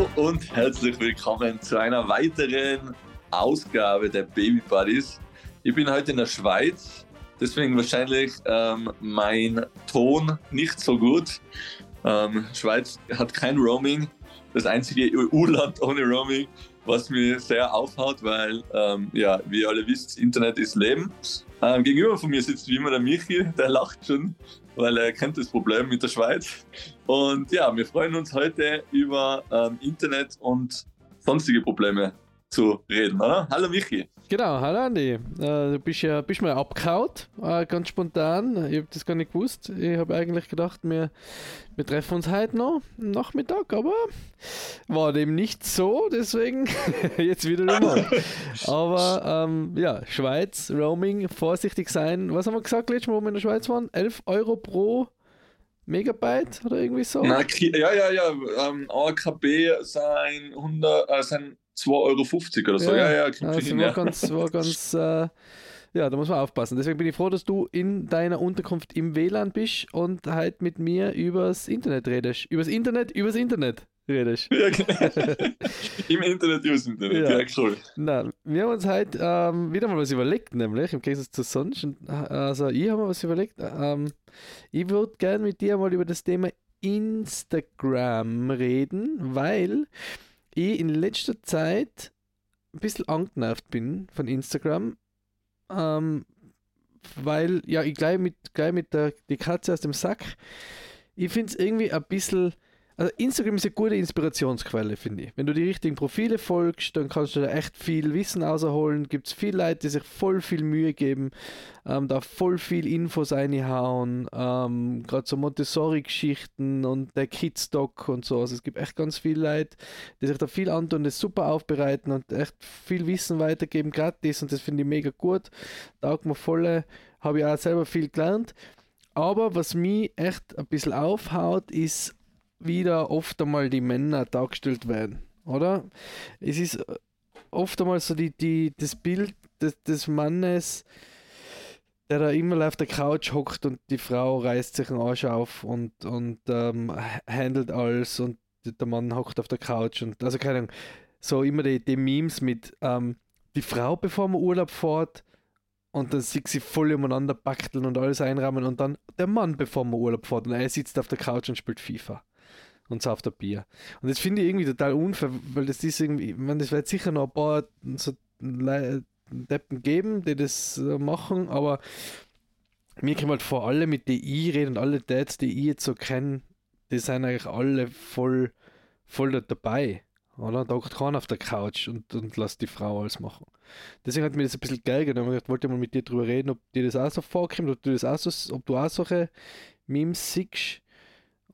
Hallo und herzlich willkommen zu einer weiteren Ausgabe der Baby Buddies. Ich bin heute in der Schweiz, deswegen wahrscheinlich ähm, mein Ton nicht so gut. Ähm, Schweiz hat kein Roaming, das einzige EU-Land ohne Roaming, was mir sehr aufhaut, weil, ähm, ja, wie ihr alle wisst, Internet ist Leben. Ähm, gegenüber von mir sitzt wie immer der Michi, der lacht schon, weil er kennt das Problem mit der Schweiz. Und ja, wir freuen uns heute über ähm, Internet und sonstige Probleme zu reden, oder? Hallo Michi. Genau, hallo Andi. Äh, du bist ja bist mal abgehaut, äh, ganz spontan. Ich habe das gar nicht gewusst. Ich habe eigentlich gedacht, wir, wir treffen uns heute noch am Nachmittag, aber war dem nicht so, deswegen jetzt wieder mal. Aber ähm, ja, Schweiz, Roaming, vorsichtig sein. Was haben wir gesagt letztes Mal, wo wir in der Schweiz waren? 11 Euro pro Megabyte oder irgendwie so? Na, ja, ja, ja. Ähm, AKB sein 100, äh, sein 2,50 Euro oder so. Ja, ja, ja also hin, war ja. ganz, war ganz äh, ja, da muss man aufpassen. Deswegen bin ich froh, dass du in deiner Unterkunft im WLAN bist und halt mit mir übers Internet redest. Übers Internet, übers Internet redest. Ja, genau. Im Internet, übers Internet, ja, ja cool. Na, wir haben uns halt ähm, wieder mal was überlegt, nämlich im Gegensatz zu sonst. Also, ich habe mir was überlegt. Ähm, ich würde gerne mit dir mal über das Thema Instagram reden, weil ich in letzter Zeit ein bisschen angenervt bin von Instagram, ähm, weil, ja, ich gleich mit, gleich mit der die Katze aus dem Sack, ich finde es irgendwie ein bisschen also Instagram ist eine gute Inspirationsquelle, finde ich. Wenn du die richtigen Profile folgst, dann kannst du da echt viel Wissen rausholen. Gibt es viele Leute, die sich voll viel Mühe geben, ähm, da voll viel Infos reinhauen. Ähm, Gerade so Montessori-Geschichten und der Kids-Doc und so. Also es gibt echt ganz viele Leute, die sich da viel antun, das super aufbereiten und echt viel Wissen weitergeben, gratis. Und das finde ich mega gut. Taugt mir voll. Habe ich auch selber viel gelernt. Aber was mich echt ein bisschen aufhaut, ist wieder oft einmal die Männer dargestellt werden, oder? Es ist äh, oft einmal so die, die, das Bild des, des Mannes, der da immer auf der Couch hockt und die Frau reißt sich einen Arsch auf und, und ähm, handelt alles und der Mann hockt auf der Couch und also keine Ahnung, so immer die, die Memes mit ähm, die Frau, bevor man Urlaub fährt, und dann sieht sie voll umeinander backteln und alles einrahmen und dann der Mann, bevor man Urlaub fährt und er sitzt auf der Couch und spielt FIFA und sauft ein Bier. Und das finde ich irgendwie total unfair, weil das ist irgendwie, man, das wird sicher noch ein paar so Deppen geben, die das machen, aber mir kommt halt vor, alle mit die ich rede und alle Dads, die ich jetzt so kenne, die sind eigentlich alle voll, voll dabei. Oder? Da hockt keiner auf der Couch und, und lässt die Frau alles machen. Deswegen hat mir das ein bisschen geärgert. Und ich wollte mal mit dir drüber reden, ob dir das auch so vorkommt, ob du das auch so, ob du auch solche Memes siehst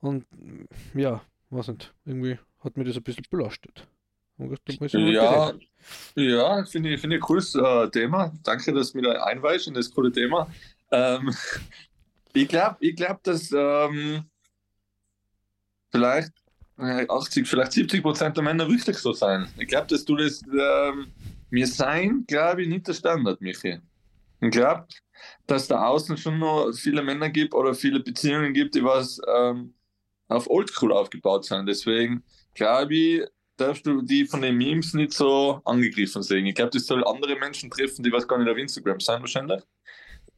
und ja, weiß nicht, irgendwie hat mir das ein bisschen belastet. Ja, ja, finde ich, find ich ein cooles äh, Thema. Danke, dass du mich da einweist in das coole Thema. Ähm, ich glaube, ich glaub, dass ähm, vielleicht 80, vielleicht 70 Prozent der Männer wirklich so sein. Ich glaube, dass du das, ähm, wir sein, glaube ich, nicht der Standard, Michi. Ich glaube, dass da außen schon noch viele Männer gibt oder viele Beziehungen gibt, die was ähm, auf Oldschool aufgebaut sind. Deswegen glaube ich, darfst du die von den Memes nicht so angegriffen sehen. Ich glaube, das soll andere Menschen treffen, die was gar nicht auf Instagram sein wahrscheinlich.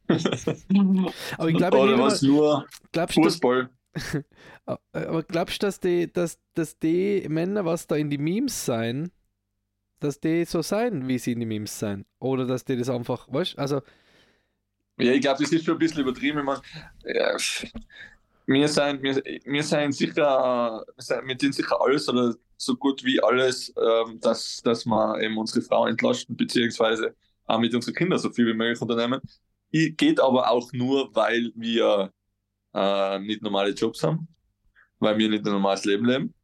aber ich glaube, Oder was nur Fußball. aber glaubst du, dass die, dass, dass die Männer, was da in die Memes sein, dass die so sein, wie sie in die Memes sein? Oder dass die das einfach, weißt also. Ja, ich glaube, das ist schon ein bisschen übertrieben. Man, ja, wir sind, wir, wir sind sicher, wir tun sicher alles oder so gut wie alles, ähm, dass, dass wir eben unsere Frau entlasten, beziehungsweise auch mit unseren Kindern so viel wie möglich unternehmen. Geht aber auch nur, weil wir äh, nicht normale Jobs haben, weil wir nicht ein normales Leben leben.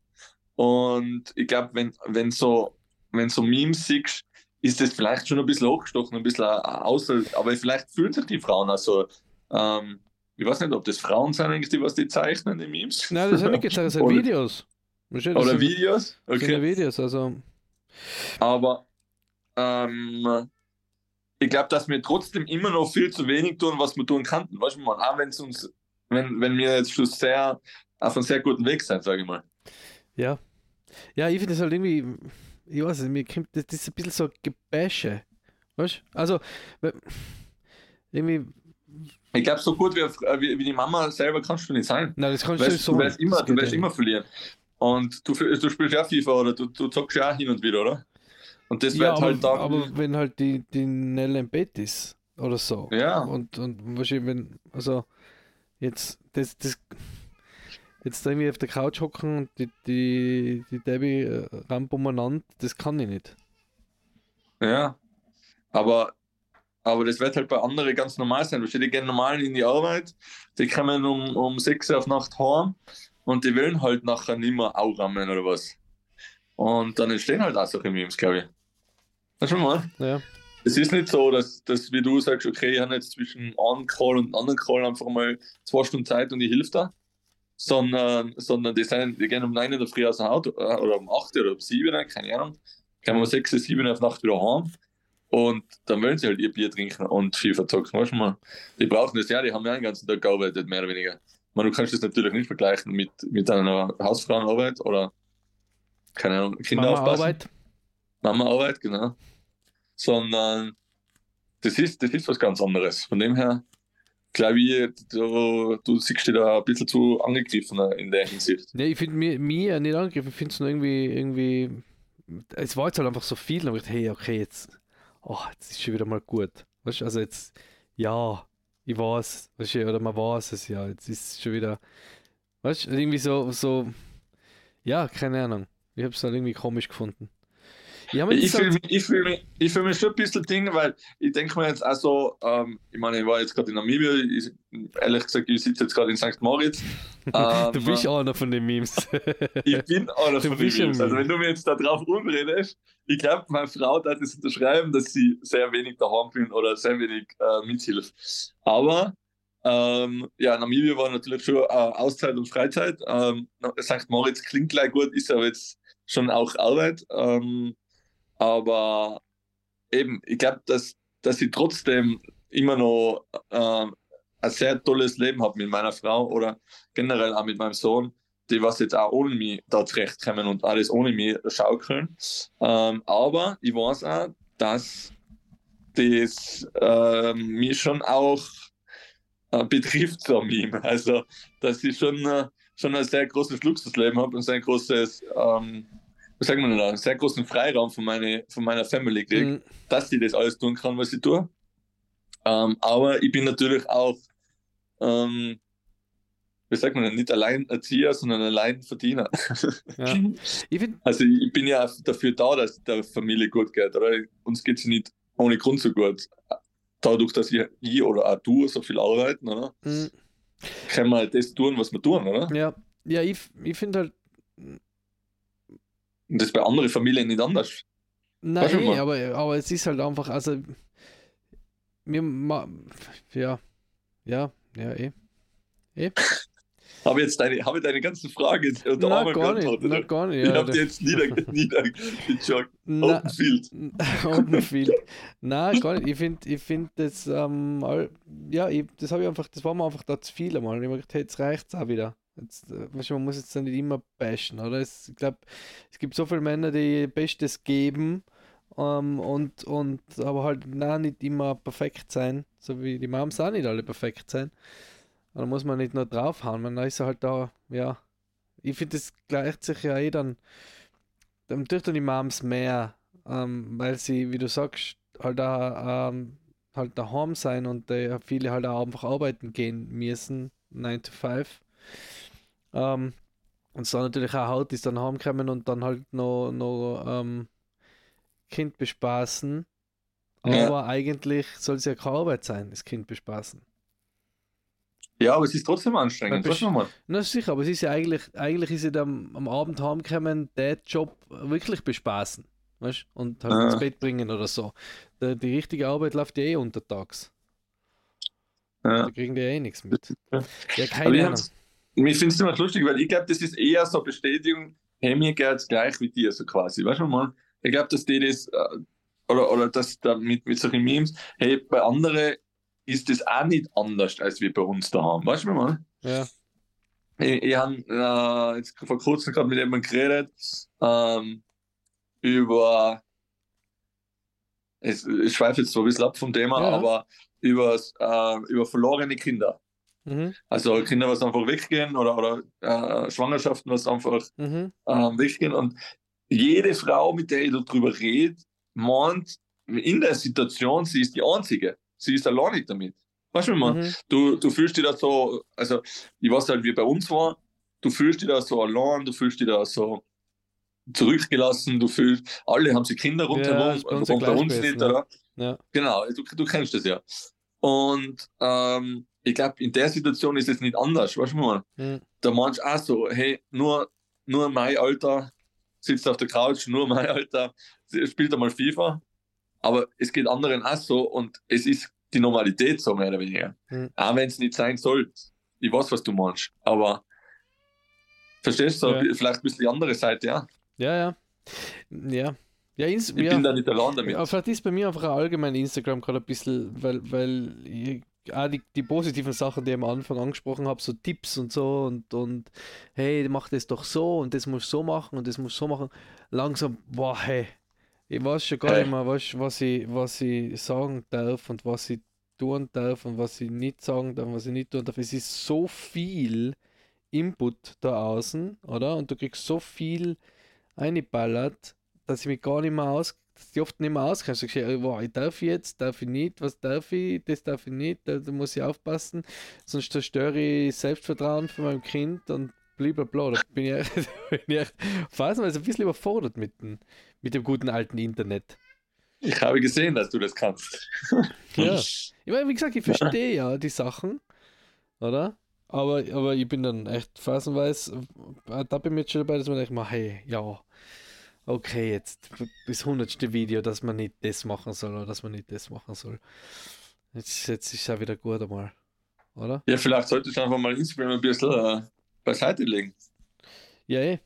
Und ich glaube, wenn, wenn so, wenn so Memes siehst, ist das vielleicht schon ein bisschen hochgestochen, ein bisschen außer, aber vielleicht fühlen sich die Frauen also ähm, ich weiß nicht, ob das Frauen sind die was die zeichnen, die Memes. Nein, das sind nicht gezeigt, das sind Videos. Das oder sind, Videos? Okay. Sind Videos, also. Aber ähm, ich glaube, dass wir trotzdem immer noch viel zu wenig tun, was wir tun könnten. Weißt du, man, auch wenn uns, wenn, wenn wir jetzt schon sehr auf einem sehr guten Weg sind, sage ich mal. Ja. Ja, ich finde das halt irgendwie, ich weiß nicht, mir kommt, das, ist ein bisschen so Gebäsche. Weißt du? Also, irgendwie, Ich glaube, so gut wie, wie, wie die Mama selber kannst du nicht sein. nein, das kannst Du du so. du wirst immer, du wirst immer verlieren. Und du, du spielst ja FIFA oder du, du zockst ja auch hin und wieder, oder? Und das Ja, wird aber, halt dann. aber wenn halt die, die Nell im Bett ist oder so. ja, Und, und wahrscheinlich, wenn, also, jetzt, das, das, jetzt da irgendwie auf der Couch hocken und die, die, die Debbie äh, ramp umeinander, das kann ich nicht. ja. Aber, aber das wird halt bei anderen ganz normal sein. Die gehen normal in die Arbeit, die kommen um, um 6 Uhr auf Nacht heim und die wollen halt nachher nicht mehr auch rammen oder was. Und dann entstehen halt auch solche Memes, glaube ich. Weißt du mal? Ja. Es ist nicht so, dass, dass wie du sagst, okay, ich habe jetzt zwischen einem Call und einem anderen Call einfach mal zwei Stunden Zeit und ich hilf da. Sondern, sondern die, sind, die gehen um 9 in der Früh aus dem Auto äh, oder um 8 oder um 7, keine Ahnung. Kommen um 6, 7 auf Nacht wieder heim. Und dann wollen sie halt ihr Bier trinken und FIFA zocken. Weißt du mal? Die brauchen das ja, die haben ja den ganzen Tag gearbeitet, mehr oder weniger. Meine, du kannst das natürlich nicht vergleichen mit, mit einer Hausfrauenarbeit oder keine Ahnung, Kinder Mama aufpassen. Arbeit. Mama-Arbeit, genau. Sondern das ist, das ist was ganz anderes. Von dem her, glaube ich, du, du siehst dich da ein bisschen zu angegriffen in der Hinsicht. Ja, ich finde mir, mir nicht angegriffen, ich finde es nur irgendwie, irgendwie, es war jetzt halt einfach so viel, und ich dachte, hey, okay, jetzt, oh, jetzt ist schon wieder mal gut. Weißt du, also jetzt, ja, ich weiß, weißt du, oder man weiß es ja, jetzt ist es schon wieder, weißt du, irgendwie so, so, ja, keine Ahnung, ich habe es halt irgendwie komisch gefuten. Mir Ich fühle mich, ich fühl mich, ich fühl mich schon ein bisschen Ding, weil ich denke mir jetzt auch so, ähm, ich meine, ich war jetzt gerade in Namibia, ich, ehrlich gesagt, ich sitze jetzt gerade in St. Moritz. Ähm, du bist einer von den Memes. Ich bin einer Du von den Memes. Also wenn du mir jetzt da drauf umredest, ich glaube, meine Frau hat das unterschreiben, dass sie sehr wenig daheim bin oder sehr wenig äh, mithilft. Aber ähm, ja, Namibia war natürlich schon äh, Auszeit und Freizeit. Ähm, St. Moritz klingt gleich gut, ist aber jetzt schon auch Arbeit. Ähm, aber eben, ich glaube, dass, dass ich trotzdem immer noch ähm, ein sehr tolles Leben habe mit meiner Frau oder generell auch mit meinem Sohn, die was jetzt auch ohne mich da zurechtkommen und alles ohne mich schaukeln. Ähm, aber ich weiß auch, dass das ähm, mich schon auch äh, betrifft, so Meme. Also, dass ich schon, äh, schon ein sehr großes Luxusleben habe und sehr großes, ähm, was wir denn da, sehr großen Freiraum von, meine, von meiner Family kriege Mhm. dass ich das alles tun kann, was ich tue. Ähm, aber ich bin natürlich auch, ähm, wie sagt man nicht Alleinerzieher, sondern Alleinverdiener. Ja. Ich finde, Also ich bin ja dafür da, dass der Familie gut geht. Oder? Uns geht es nicht ohne Grund so gut. Dadurch, dass ich, ich oder auch du so viel arbeiten, oder? mhm. können wir halt das tun, was wir tun, oder? ja, ja, ich, ich finde halt, Und das bei anderen Familien nicht anders. Nein, Weißt du, eh, man- aber, aber es ist halt einfach, also, mir, ma, ja, ja, ja, eh. Habe jetzt deine, habe ich deine ganzen Fragen jetzt unter Na, gar nicht, na, gar nicht. Ich Ja, habe die jetzt nieder, niedergejoggt. na, Open Field. Open Field. Nein, gar nicht. Ich finde, ich find das, ähm, ja, ich, das habe ich einfach, das war mir einfach da zu viel einmal. Ich habe gedacht, hey, jetzt reicht es auch wieder. Jetzt, äh, weißt du, man muss jetzt nicht immer bashen, oder? Es, ich glaube, es gibt so viele Männer, die Bestes geben ähm, und, und aber halt nein, nicht immer perfekt sein, so wie die Moms auch nicht alle perfekt sein. Da muss man nicht nur draufhauen, man ist halt da, ja. Ich finde, das gleicht sich ja eh dann, dann durch die Moms mehr, ähm, weil sie, wie du sagst, halt da ähm, halt daheim sein und äh, viele halt auch einfach arbeiten gehen müssen, 9 to 5. Ähm, und es dann natürlich auch Haut ist dann heimkommen und dann halt noch, noch ähm, Kind bespaßen. Ja. Aber eigentlich soll es ja keine Arbeit sein, das Kind bespaßen. Ja, aber es ist trotzdem anstrengend. Weil Weißt du mal? Na sicher, aber es ist ja eigentlich, eigentlich ist ja dann am Abend heimkommen, der Job wirklich bespaßen. Weißt? Und halt Ah. ins Bett bringen oder so. Die, die richtige Arbeit läuft ja eh untertags. Ja. Da kriegen die ja eh nichts mit. Ja. Ja, keine Ahnung. Mich finde es immer lustig, weil ich glaube, das ist eher so eine Bestätigung, hey, mir geht es gleich wie dir, so quasi. Weißt du mal? Ich glaube, dass die das, äh, oder, oder dass da mit, mit solchen Memes, hey, bei anderen ist das auch nicht anders als wie bei uns daheim. Weißt du mal? Ja. ich, ich habe äh, jetzt vor kurzem gerade mit jemandem geredet ähm, über, ich, ich schweife jetzt so ein bisschen ab vom Thema, Ja. aber über, äh, über verlorene Kinder. Mhm. Also Kinder, was einfach weggehen oder, oder äh, Schwangerschaften, was einfach Mhm. ähm, weggehen. Und jede Frau, mit der ich darüber rede, meint, in der Situation, sie ist die Einzige. Sie ist allein nicht damit. Weißt du, wie ich meine? Mhm. du, du fühlst dich da so, also ich weiß halt, wie bei uns war, du fühlst dich da so allein, du fühlst dich da so zurückgelassen, du fühlst, alle haben sie Kinder rundherum, bei uns ja bei uns nicht, ne? oder? Ja. Genau, du, du kennst das ja. Und ähm, ich glaube, in der Situation ist es nicht anders, weißt du, meine? Mhm. Da meinst du auch so, hey, nur, nur mein Alter sitzt auf der Couch, nur mein Alter spielt einmal FIFA, aber es geht anderen auch so und es ist die Normalität so mehr oder weniger. Mhm. Auch wenn es nicht sein soll. Ich weiß, was du meinst, aber verstehst du, Ja. vielleicht ein bisschen die andere Seite, ja. Ja, ja. Ja. Ja, ins, Ich ja. bin da nicht allein damit. Ja, vielleicht ist bei mir einfach allgemein Instagram gerade ein bisschen, weil, weil ich, auch die, die positiven Sachen, die ich am Anfang angesprochen habe, so Tipps und so und, und hey, mach das doch so und das musst du so machen und das musst du so machen. Langsam, boah, hey, ich weiß schon gar nicht mehr, was, was, ich, was ich sagen darf und was ich tun darf und was ich nicht sagen darf und was ich nicht tun darf. Es ist so viel Input da außen, oder? Und du kriegst so viel eingeballert, dass ich mich gar nicht mehr aus, dass ich oft nicht mehr auskenne. So, gesagt, wow, ich darf jetzt, darf ich nicht, was darf ich, das darf ich nicht, da, da muss ich aufpassen, sonst zerstöre ich Selbstvertrauen von meinem Kind und blablabla. Da bin ich, echt- bin ich echt phasenweise ein bisschen überfordert mit dem, mit dem guten alten Internet. Ich habe gesehen, dass du das kannst. Ja. Ich meine, wie gesagt, ich verstehe ja die Sachen, oder? Aber, aber ich bin dann echt phasenweise, äh, da bin ich jetzt schon dabei, dass man denkt, hey, ja, okay, jetzt bis hundertste Video, dass man nicht das machen soll oder dass man nicht das machen soll. Jetzt, jetzt ist es ja wieder gut einmal, oder? Ja, vielleicht solltest du einfach mal Instagram ein bisschen äh, beiseite legen. Ja, eh.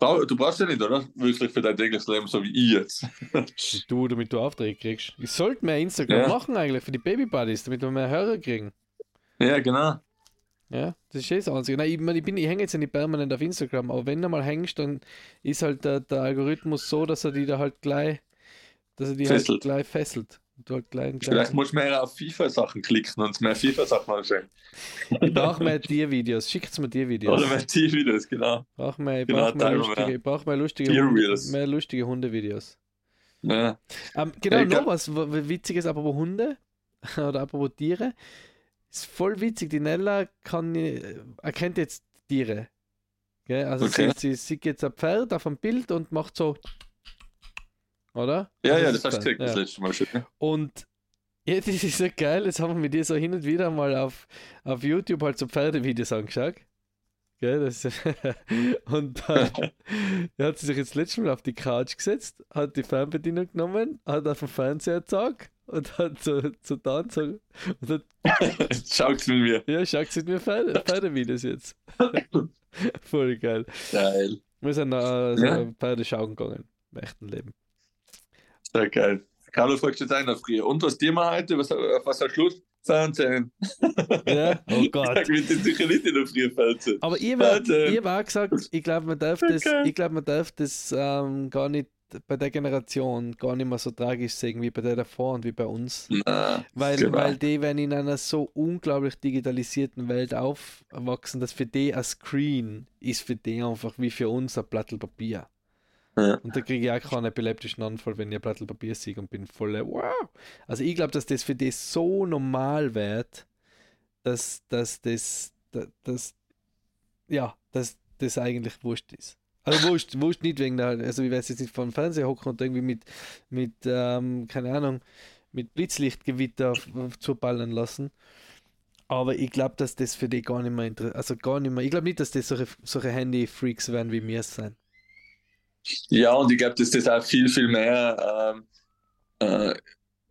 Du brauchst ja nicht, oder? Wirklich für dein tägliches Leben, so wie ich jetzt. Du, damit du Aufträge kriegst. Ich sollte mehr Instagram Ja. machen eigentlich für die Babybuddies, damit wir mehr Hörer kriegen. ja, genau. Ja, das ist eh das Einzige. Nein, ich, mein, ich, bin, ich hänge jetzt ja nicht permanent auf Instagram, aber wenn du mal hängst, dann ist halt der, der Algorithmus so, dass er die da halt gleich, dass er die halt Fesselt. gleich fesselt. Halt gleich, Vielleicht musst du mehr auf FIFA-Sachen klicken und mehr FIFA-Sachen anschauen. Ich brauche mehr Tiervideos. Schickt mir Tiervideos. Oder mehr TV-Videos, genau. Brauch mehr, ich Genau, brauche mehr lustige, mehr. ich brauch mehr lustige. Hunde, mehr lustige Hundevideos. Ja. Ähm, genau, Ja, ich noch was Witziges, apropos Hunde oder apropos Tiere. Ist voll witzig, die Nella kann, äh, erkennt jetzt Tiere. Gell? Also Okay. sie, sie sieht jetzt ein Pferd auf dem Bild und macht so. Oder? Ja, Also ja, das das hast du gesagt das ja. letzte Mal schon. Und ja, das ist so geil. Jetzt haben wir mit dir so hin und wieder mal auf, auf YouTube halt so Pferdevideos angeschaut. Gell, das, und dann er hat sie sich jetzt letztes Mal auf die Couch gesetzt, hat die Fernbedienung genommen, hat auf den Fernseher gezeigt und hat so, so da und hat, Schaut's mit mir. ja, schaut sich mir Pferde, Pferdevideos jetzt. Voll geil. Geil. Wir sind äh, so Ja. Pferde schauen gegangen im echten Leben. Sehr geil. Carlo fragt jetzt einer früher. Und was dir mal heute? Was, auf was hast du Schluss? Fernsehen. Ja, oh Gott. Sag mir das sicher nicht in der Früh Fernsehen. Aber ihr war auch gesagt, ich glaube, man darf das, ich glaube, man darf das ähm, gar nicht bei der Generation gar nicht mehr so tragisch sehen wie bei der davor und wie bei uns. Na, Weil, Genau. weil die werden in einer so unglaublich digitalisierten Welt aufwachsen, dass für die ein Screen ist für die einfach wie für uns ein Blatt Papier. Ja. Und da kriege ich auch keinen epileptischen Anfall, wenn ich ein Blatt Papier sehe und bin voll, wow. Also ich glaube, dass das für die so normal wird, dass, dass das, dass, ja, dass das eigentlich wurscht ist. Also wurscht, wurscht nicht wegen der, also ich weiß jetzt nicht vom Fernseher hocken und irgendwie mit, mit ähm, keine Ahnung, mit Blitzlichtgewitter zuballern lassen. Aber ich glaube, dass das für die gar nicht mehr interessant, also gar nicht mehr, ich glaube nicht, dass das solche, solche Handy-Freaks werden wie mir sein. Ja, und ich glaube, dass das auch viel, viel mehr ähm, äh,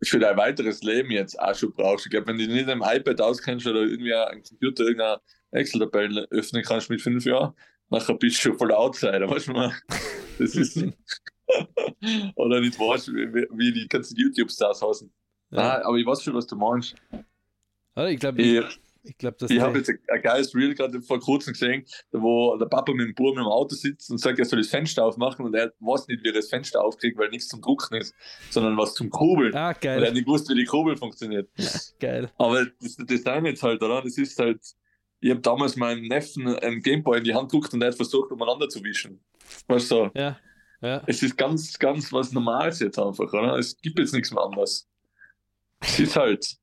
für dein weiteres Leben jetzt auch schon brauchst. Ich glaube, wenn du nicht am iPad auskennst oder irgendwie am Computer irgendeine Excel-Tabelle öffnen kannst mit fünf Jahren, nachher bist du schon voll Outsider, weißt du mal? Das ist. oder nicht weißt, wie, wie- die ganzen YouTube-Stars heißen. Ja. Nein, aber ich weiß schon, was du meinst. Oder? Ich glaube, Ich, Ich glaube, das Ich habe jetzt ein, ein geiles Reel gerade vor kurzem gesehen, wo der Papa mit dem Bub im Auto sitzt und sagt, er soll das Fenster aufmachen und er weiß nicht, wie er das Fenster aufkriegt, weil nichts zum Drucken ist, sondern was zum Kurbeln. Ah, er geil. hat nicht gewusst, wie die Kurbel funktioniert. Geil. Aber das Design jetzt halt, oder? Das ist halt, ich habe damals meinem Neffen einen Gameboy in die Hand gedruckt und er hat versucht, umeinander zu wischen. Weißt du, Ja. Ja. es ist ganz, ganz was Normales jetzt einfach, oder? Es gibt jetzt nichts mehr anderes. Es ist halt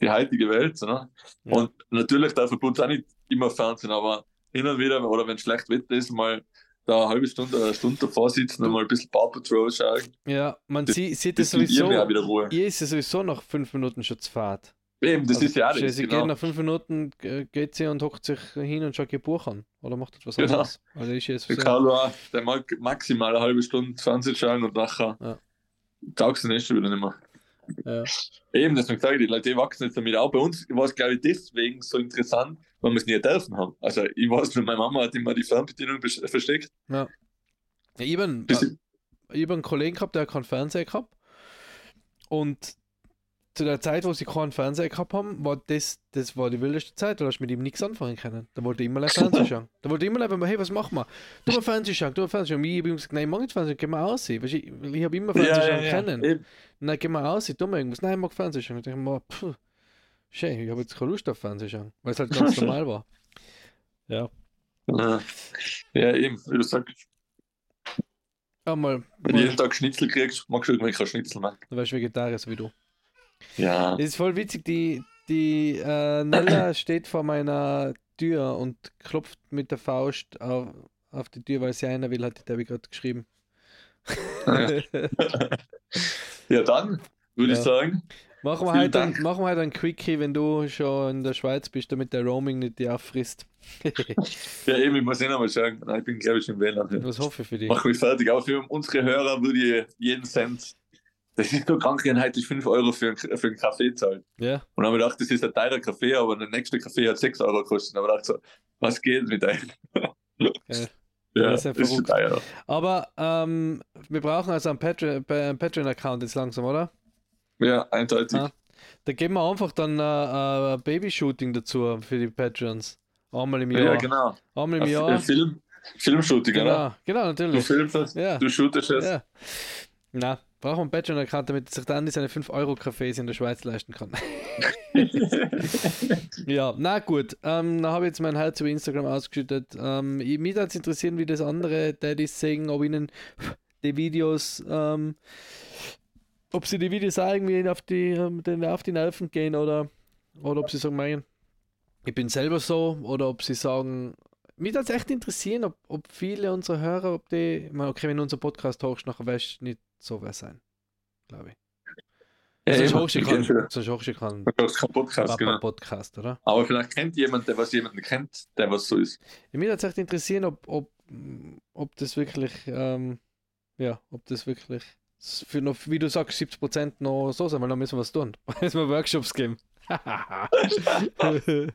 die heutige Welt, oder? Ja. Und natürlich darf gut auch nicht immer Fernsehen, aber hin und wieder, oder wenn schlecht Wetter ist, mal da eine halbe Stunde eine Stunde davor sitzen und mal ein bisschen Paw Patrol schauen. Ja, man Das- sieht, ihr auch sowieso. Ihr ist ja sowieso nach fünf Minuten schon zu Fahrt. Eben, das Also, ist ja auch sie sie geht genau. nach fünf Minuten, äh, geht sie und hockt sich hin und schaut ihr Buch an. Oder macht etwas Genau. anderes. Also ist jetzt Der so, Carlo auch, der mag maximal eine halbe Stunde Fernsehen schauen und nachher Ja. taugst du schon wieder nicht mehr. ja. Eben, deswegen sage ich, die Leute wachsen jetzt damit auch. Bei uns war es, glaube ich, deswegen so interessant, weil wir es nie dürfen haben. Also, ich weiß nur, meine Mama hat immer die Fernbedienung versteckt. Ja, ich habe äh, ich einen Kollegen gehabt, der hat keinen Fernseher gehabt. Und zu der Zeit, wo sie keinen Fernseher gehabt haben, war das, das war die wildeste Zeit. Da hast du mit ihm nichts anfangen können. Da wollte ich immer live Fernsehen schauen. Da wollte ich immer live, hey, was machen wir? Du mal Fernsehen schauen, du mal Fernsehen schauen. Und ich habe ihm gesagt, nein, ich mag nicht Fernsehen, geh mal aus. Weißt, du, ich, ich habe immer Fernsehen schauen können. Eben. Nein, geh mal aus, ich tu mal irgendwas. Nein, ich mag Fernsehen schauen. Ich dachte mir, pff, schön, ich habe jetzt keine Lust auf Fernsehen schauen, weil es halt ganz normal war. Ja. Ja. ja, eben, wie du sagst. Einmal, Wenn du mal, jeden Tag Schnitzel kriegst, magst du irgendwann kein Schnitzel mehr. du wärst Vegetarier, so wie du. Ja. Das ist voll witzig, die, die äh, Nella steht vor meiner Tür und klopft mit der Faust auf, auf die Tür, weil sie einer will, hat die Debbie gerade geschrieben. Ja, dann würde Ja. ich sagen, machen, wir heute ein, machen wir heute ein Quickie, wenn du schon in der Schweiz bist, damit der Roaming nicht die auffrisst. ja, eben, ich muss eh noch mal schauen. Ich bin, glaube ich, im WLAN. Was hoffe ich für dich? Mach mich fertig. Aber für unsere Hörer würde ich jeden Cent. Das ist so krank, heute 5 Euro für, einen- für einen Kaffee zahlen. Ja, Und dann habe ich gedacht, das ist ein teurer Kaffee, aber der nächste Kaffee hat 6 Euro gekostet. Aber ich dachte so, was geht mit euch? Geil. Ja, Das das ist ja ist schon teuer. aber ähm, wir brauchen also einen Patreon- einen Patreon-Account jetzt langsam, oder? Ja, eindeutig. Ah. Da geben wir einfach dann äh, ein Babyshooting dazu für die Patrons. Einmal im Ja, Jahr. genau. Einmal im Ein Jahr. Film, Filmshooting, oder? Genau, genau, Du natürlich. filmst es, Ja. du shootest es. Ja. Na, brauchen wir einen Patreon-Account, damit sich dann seine 5-Euro-Cafés in der Schweiz leisten kann. ja, na gut. Ähm, dann habe ich jetzt mein Herz über Instagram ausgeschüttet. Ähm, ich- mich würde es interessieren, wie das andere Daddys sehen, ob ihnen die Videos, ähm, ob sie die Videos auch irgendwie auf die, ähm, auf die Nerven gehen oder, oder ob sie sagen, mein, ich bin selber so oder ob sie sagen, mich würde es echt interessieren, ob, ob viele unserer Hörer, ob die, okay, wenn du unser Podcast hochst, nachher wirst du nicht so wer sein, glaube ich. Ja, sonst hochst du ich keinen, Podcast, genau. Podcast, oder? Aber vielleicht kennt jemand, der was jemanden kennt, der was so ist. Ja, mich würde es echt interessieren, ob, ob, ob das wirklich, ähm, ja, ob das wirklich für noch, wie du sagst, 70% noch so sein, weil dann müssen wir was tun. müssen wir Workshops geben.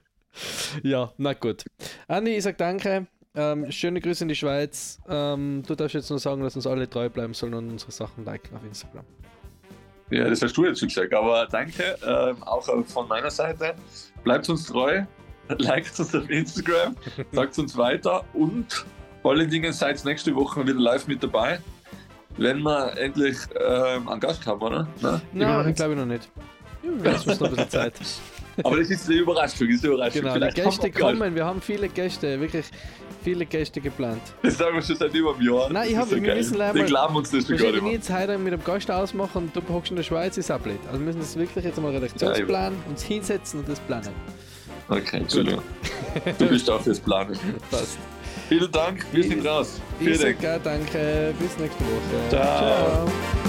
ja, na gut. Andi, ich sag danke. Ähm, schöne Grüße in die Schweiz. Ähm, du darfst jetzt nur sagen, dass uns alle treu bleiben sollen und unsere Sachen liken auf Instagram. Ja, das hast du jetzt schon gesagt. Aber danke, ähm, auch von meiner Seite. Bleibt uns treu, liked uns auf Instagram, sagt uns weiter und vor allen Dingen seid nächste Woche wieder live mit dabei, wenn wir endlich ähm, einen Gast haben, oder? Na, Nein, glaube ich noch nicht. Ja, uns noch ein bisschen Zeit. Aber das ist eine Überraschung, das ist eine Überraschung. Genau, die Vielleicht Gäste wir Gast. kommen. Wir haben viele Gäste, wirklich viele Gäste geplant. Das sagen wir schon seit über einem Jahr. Nein, ich Das hab- ist so wir geil. müssen leider Wir mal- glauben uns das schon Wir gar nicht mehr. jetzt heute mit dem Gast ausmachen und du hockst in der Schweiz, ist auch blöd. Also wir müssen das wirklich jetzt mal Redaktionsplan, uns hinsetzen und das planen. Okay, Entschuldigung. Du bist auch fürs Planen. Passt. Vielen Dank, wir sind raus. Vielen Dank. ja, danke, bis nächste Woche. Ciao. Ciao.